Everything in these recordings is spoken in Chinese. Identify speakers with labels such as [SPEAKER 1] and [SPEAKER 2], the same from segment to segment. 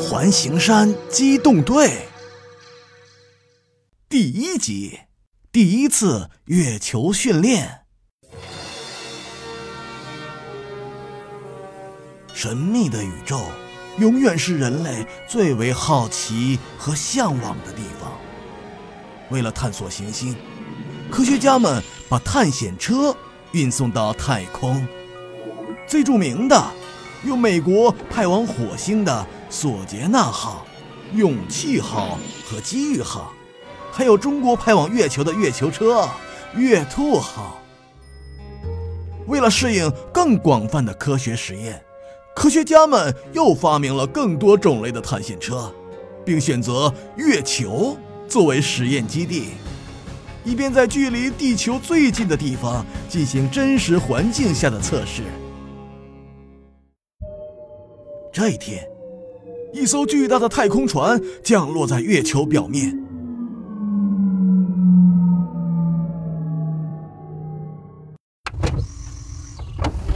[SPEAKER 1] 环形山机动队第一集，第一次月球训练。神秘的宇宙，永远是人类最为好奇和向往的地方。为了探索行星，科学家们把探险车运送到太空。最著名的，用美国派往火星的索杰纳号、勇气号和机遇号，还有中国派往月球的月球车月兔号。为了适应更广泛的科学实验，科学家们又发明了更多种类的探险车，并选择月球作为实验基地，以便在距离地球最近的地方进行真实环境下的测试。这一天，一艘巨大的太空船降落在月球表面。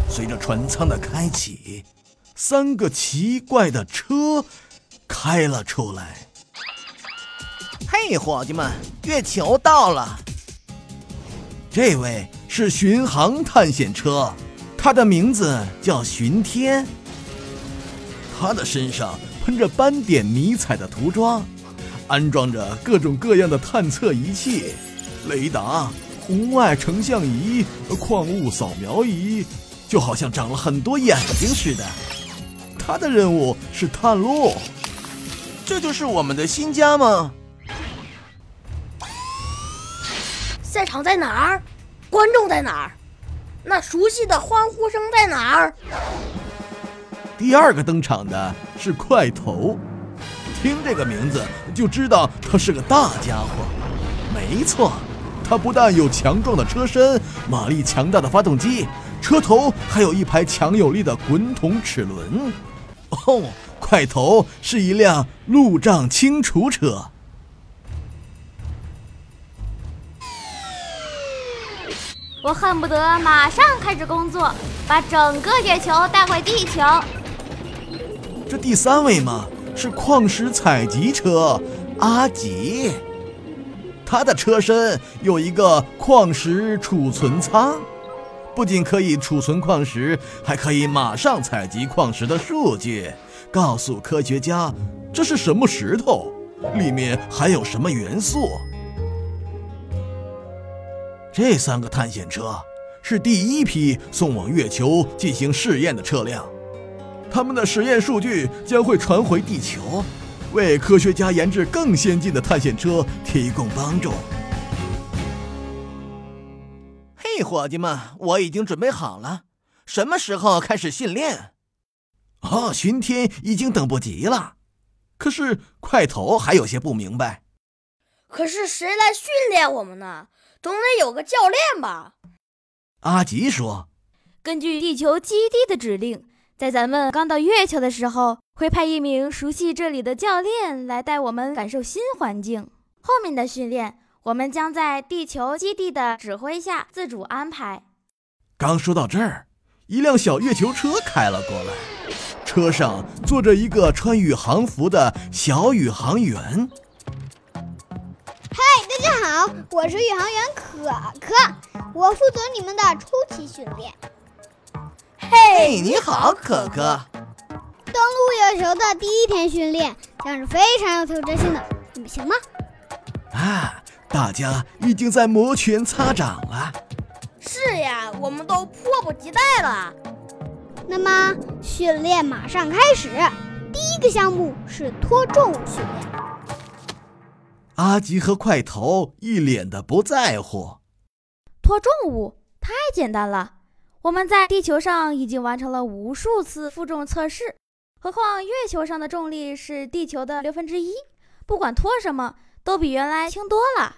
[SPEAKER 1] 随着船舱的开启，三个奇怪的车开了出来。
[SPEAKER 2] 嘿，伙计们，月球到了！
[SPEAKER 1] 这位是巡航探险车，它的名字叫巡天。他的身上喷着斑点迷彩的涂装，安装着各种各样的探测仪器、雷达、红外成像仪、矿物扫描仪，就好像长了很多眼睛似的。他的任务是探路。
[SPEAKER 2] 这就是我们的新家吗？
[SPEAKER 3] 赛场在哪儿？观众在哪儿？那熟悉的欢呼声在哪儿？
[SPEAKER 1] 第二个登场的是块头，听这个名字就知道他是个大家伙。没错，他不但有强壮的车身、马力强大的发动机，车头还有一排强有力的滚筒齿轮。哦，块头是一辆路障清除车。
[SPEAKER 4] 我恨不得马上开始工作，把整个月球带回地球。
[SPEAKER 1] 这第三位嘛，是矿石采集车阿吉，他的车身有一个矿石储存仓，不仅可以储存矿石，还可以马上采集矿石的数据，告诉科学家这是什么石头，里面含有什么元素。这三个探险车是第一批送往月球进行试验的车辆。他们的实验数据将会传回地球，为科学家研制更先进的探险车提供帮助。
[SPEAKER 2] 嘿，伙计们，我已经准备好了，什么时候开始训练？
[SPEAKER 1] 哦，巡天已经等不及了。可是块头还有些不明白。
[SPEAKER 3] 可是谁来训练我们呢？总得有个教练吧？
[SPEAKER 1] 阿吉说：“
[SPEAKER 4] 根据地球基地的指令。”在咱们刚到月球的时候，会派一名熟悉这里的教练来带我们感受新环境。后面的训练，我们将在地球基地的指挥下自主安排。
[SPEAKER 1] 刚说到这儿，一辆小月球车开了过来，车上坐着一个穿宇航服的小宇航员。
[SPEAKER 5] 嗨，大家好，我是宇航员可可，我负责你们的初期训练。
[SPEAKER 2] 嘿，你好，可可。
[SPEAKER 5] 登陆月球的第一天训练将是非常有挑战性的，你们行吗？
[SPEAKER 1] 啊，大家已经在摩拳擦掌了。
[SPEAKER 3] 是呀，我们都迫不及待了。
[SPEAKER 5] 那么，训练马上开始。第一个项目是拖重物训练。
[SPEAKER 1] 阿吉和块头一脸的不在乎。
[SPEAKER 4] 拖重物太简单了。我们在地球上已经完成了无数次负重测试，何况月球上的重力是地球的六分之一，不管拖什么都比原来轻多了。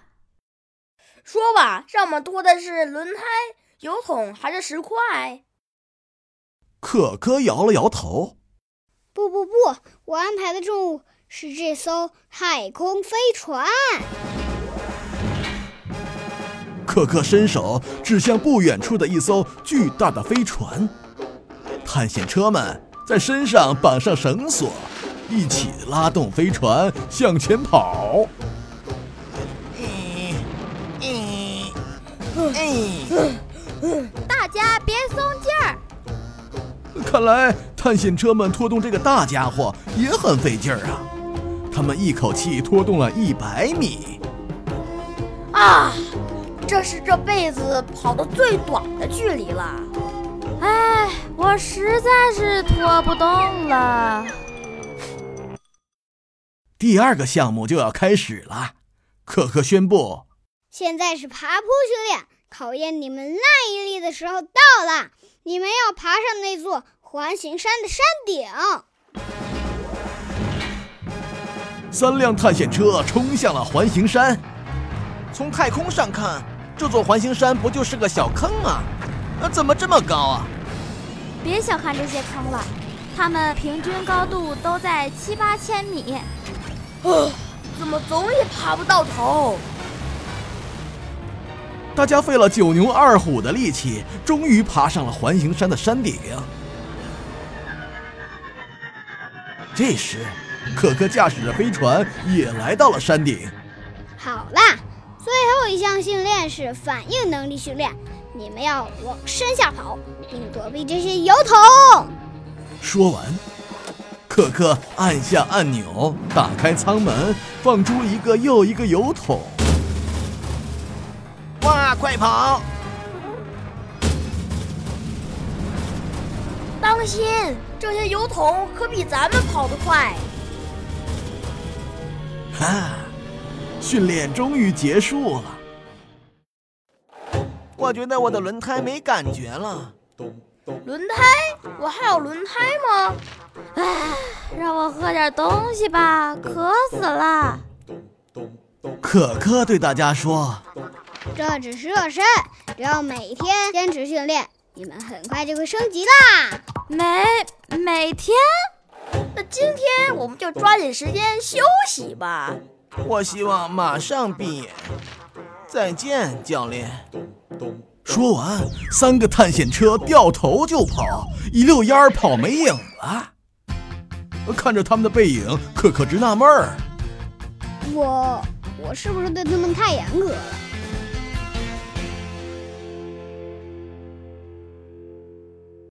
[SPEAKER 3] 说吧，让我们拖的是轮胎、油桶还是石块？
[SPEAKER 1] 可可摇了摇头。
[SPEAKER 5] 不不不，我安排的重物是这艘太空飞船。
[SPEAKER 1] 可可伸手指向不远处的一艘巨大的飞船，探险车们在身上绑上绳索，一起拉动飞船向前跑。
[SPEAKER 4] 大家别松劲儿。
[SPEAKER 1] 看来探险车们拖动这个大家伙也很费劲儿啊！他们一口气拖动了一百米。
[SPEAKER 3] 啊，这是这辈子跑的最短的距离了。
[SPEAKER 4] 哎，我实在是拖不动了。
[SPEAKER 1] 第二个项目就要开始了，可可宣布：
[SPEAKER 5] 现在是爬坡训练，考验你们耐力的时候到了。你们要爬上那座环形山的山顶。
[SPEAKER 1] 三辆探险车冲向了环形山。
[SPEAKER 2] 从太空上看，这座环形山不就是个小坑吗？呃，怎么这么高啊？
[SPEAKER 4] 别小看这些坑了，它们平均高度都在七八千米。
[SPEAKER 3] 呃，怎么总也爬不到头？
[SPEAKER 1] 大家费了九牛二虎的力气，终于爬上了环形山的山顶。这时，可可驾驶着飞船也来到了山顶。
[SPEAKER 5] 好啦，最后一项训练是反应能力训练，你们要往山下跑，并躲避这些油桶。
[SPEAKER 1] 说完，可可按下按钮，打开舱门，放出一个又一个油桶。
[SPEAKER 2] 哇，快跑！
[SPEAKER 3] 当心，这些油桶可比咱们跑得快。
[SPEAKER 1] 哈，训练终于结束了。
[SPEAKER 2] 我觉得我的轮胎没感觉了。
[SPEAKER 3] 轮胎？我还有轮胎吗？
[SPEAKER 4] 唉，让我喝点东西吧，渴死了。
[SPEAKER 1] 可可对大家说：“
[SPEAKER 5] 这只是热身，只要每天坚持训练，你们很快就会升级啦。
[SPEAKER 4] 每每天？
[SPEAKER 3] 那今天我们就抓紧时间休息吧。
[SPEAKER 2] 我希望马上闭眼。再见，教练。”
[SPEAKER 1] 说完，三个探险车掉头就跑，一溜烟儿跑没影了。看着他们的背影，可可直纳闷儿：
[SPEAKER 5] 我我是不是对他们太严格了？